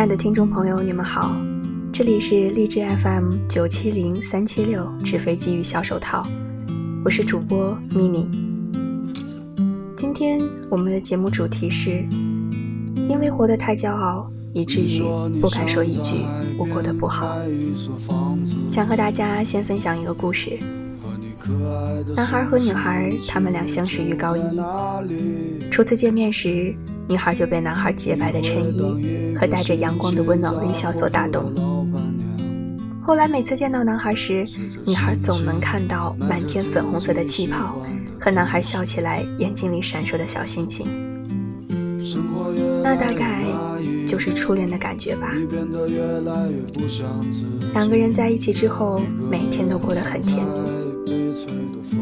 亲爱的听众朋友，你们好，这里是荔枝 FM 九七零三七六纸飞机与小手套，我是主播 mini。今天我们的节目主题是：因为活得太骄傲，以至于不敢说一句我过得不好。想和大家先分享一个故事。男孩和女孩，他们俩相识于高一。初次见面时，女孩就被男孩洁白的衬衣和带着阳光的温暖微笑所打动。后来每次见到男孩时，女孩总能看到满天粉红色的气泡和男孩笑起来眼睛里闪烁的小星星。那大概就是初恋的感觉吧。两个人在一起之后，每天都过得很甜蜜。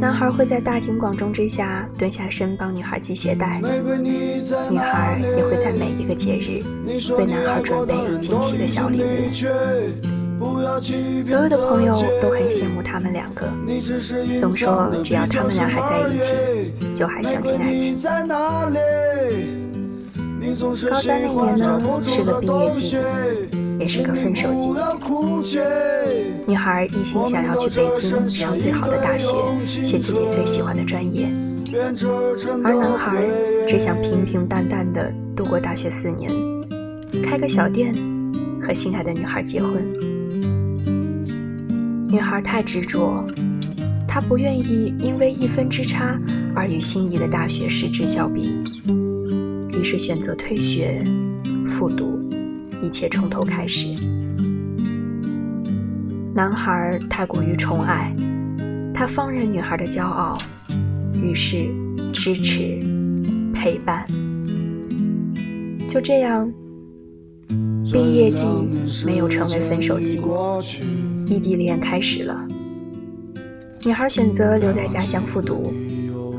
男孩会在大庭广众之下蹲下身帮女孩系鞋带，女孩也会在每一个节日为男孩准备惊喜的小礼物。所有的朋友都很羡慕他们两个，总说只要他们俩还在一起，就还相信爱情。高三那年呢，是个毕业季。也是个分手季。女孩一心想要去北京上最好的大学，学自己最喜欢的专业，而男孩只想平平淡淡的度过大学四年，开个小店，和心爱的女孩结婚。女孩太执着，她不愿意因为一分之差而与心仪的大学失之交臂，于是选择退学复读。一切从头开始。男孩太过于宠爱，他放任女孩的骄傲，于是支持、陪伴。就这样，毕业季没有成为分手季，异地恋开始了。女孩选择留在家乡复读，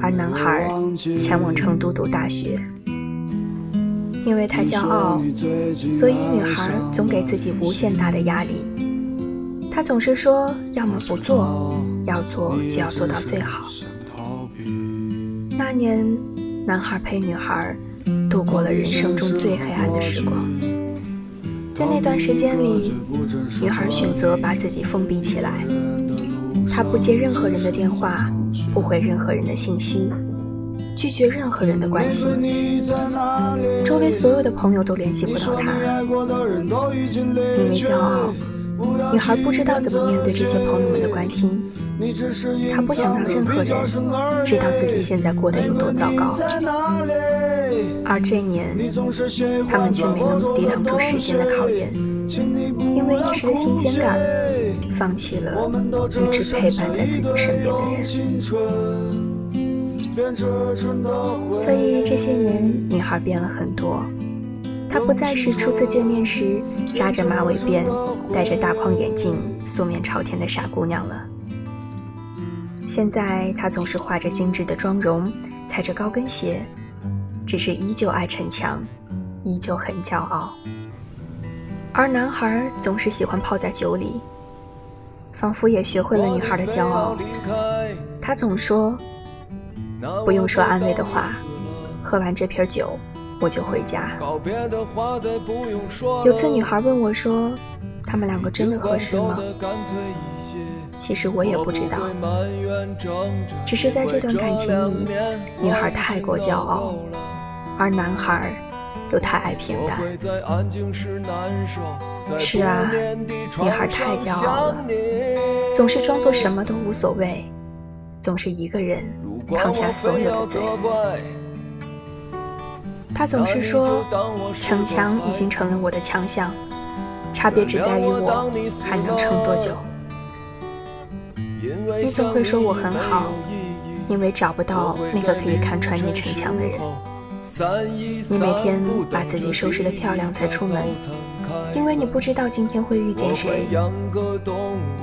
而男孩前往成都读大学。因为太骄傲，所以女孩总给自己无限大的压力。他总是说，要么不做，要做就要做到最好。那年，男孩陪女孩度过了人生中最黑暗的时光。在那段时间里，女孩选择把自己封闭起来，她不接任何人的电话，不回任何人的信息。拒绝任何人的关心，周围所有的朋友都联系不到他，因为骄傲，女孩不知道怎么面对这些朋友们的关心，她不想让任何人知道自己现在过得有多糟糕。而这年，他们却没能抵挡住时间的考验，因为一时的新鲜感，放弃了一直陪伴在自己身边的人。所以这些年，女孩变了很多。她不再是初次见面时扎着马尾辫、戴着大框眼镜、素面朝天的傻姑娘了。现在，她总是化着精致的妆容，踩着高跟鞋，只是依旧爱逞强，依旧很骄傲。而男孩总是喜欢泡在酒里，仿佛也学会了女孩的骄傲。他总说。不用说安慰的话，喝完这瓶酒，我就回家。有次女孩问我说：“他们两个真的合适吗？”其实我也不知道，只是在这段感情里，女孩太过骄傲，而男孩又太爱平淡。是啊，女孩太骄傲了，总是装作什么都无所谓。总是一个人扛下所有的罪。他总是说，逞强已经成了我的强项，差别只在于我还能撑多久。你总会说我很好，因为找不到那个可以看穿你逞强的人。你每天把自己收拾得漂亮才出门，因为你不知道今天会遇见谁。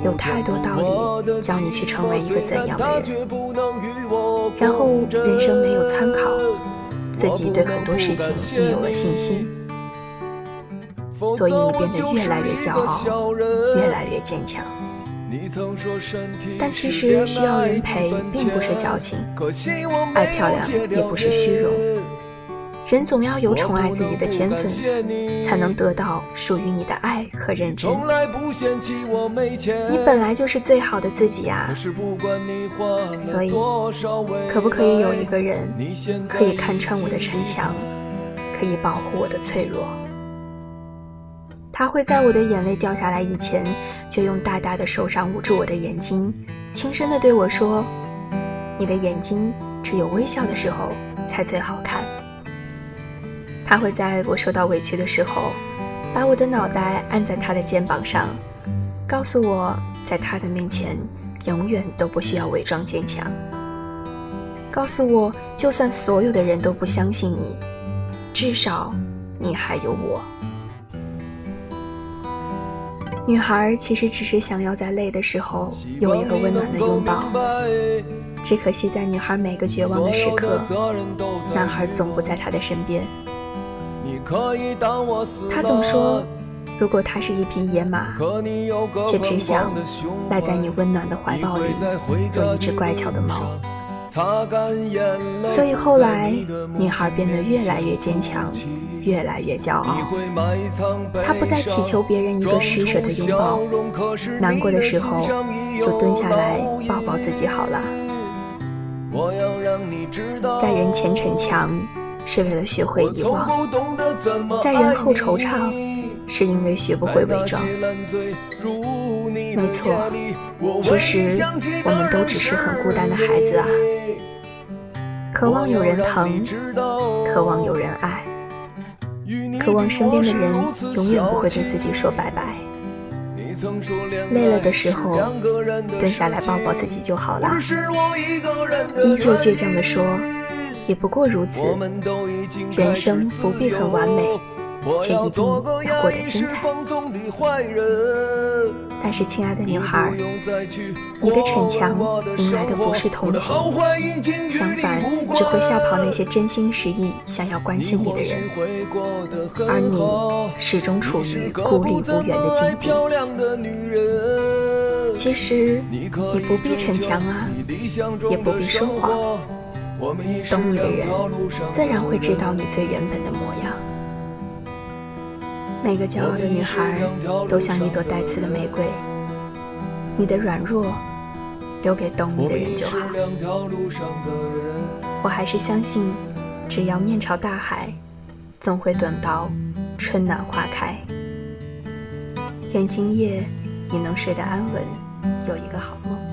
有太多道理教你去成为一个怎样的人，然后人生没有参考，自己对很多事情也有了信心，所以变得越来越骄傲，越来越坚强。但其实需要人陪并不是矫情，爱漂亮也不是虚荣。人总要有宠爱自己的天分，才能得到属于你的爱和认真。你本来就是最好的自己呀，所以可不可以有一个人可以看穿我的逞强，可以保护我的脆弱？他会在我的眼泪掉下来以前，就用大大的手掌捂住我的眼睛，轻声地对我说：“你的眼睛只有微笑的时候才最好看。”他会在我受到委屈的时候，把我的脑袋按在他的肩膀上，告诉我，在他的面前永远都不需要伪装坚强。告诉我，就算所有的人都不相信你，至少你还有我。女孩其实只是想要在累的时候有一个温暖的拥抱，只可惜在女孩每个绝望的时刻，男孩总不在她的身边。他总说，如果他是一匹野马，却只想赖在你温暖的怀抱里，做一只乖巧的猫。所以后来，女孩变得越来越坚强，越来越骄傲。她不再祈求别人一个施舍的拥抱，难过的时候就蹲下来抱抱自己好了。在人前逞强。是为了学会遗忘，在人后惆怅，是因为学不会伪装。没错，其实我们都只是很孤单的孩子啊，渴望有人疼，渴望有人爱，渴望身边的人永远不会对自己说拜拜。累了的时候，蹲下来抱抱自己就好了。依旧倔强地说。也不过如此，人生不必很完美，却一定要过得精彩。但是，亲爱的女孩，你的逞强迎来的不是同情，相反，只会吓跑那些真心实意想要关心你的人，而你始终处于孤立无援的境地。其实，你不必逞强啊，也不必说谎。懂你的人，自然会知道你最原本的模样。每个骄傲的女孩，都像一朵带刺的玫瑰。你的软弱，留给懂你的人就好。我还是相信，只要面朝大海，总会等到春暖花开。愿今夜你能睡得安稳，有一个好梦。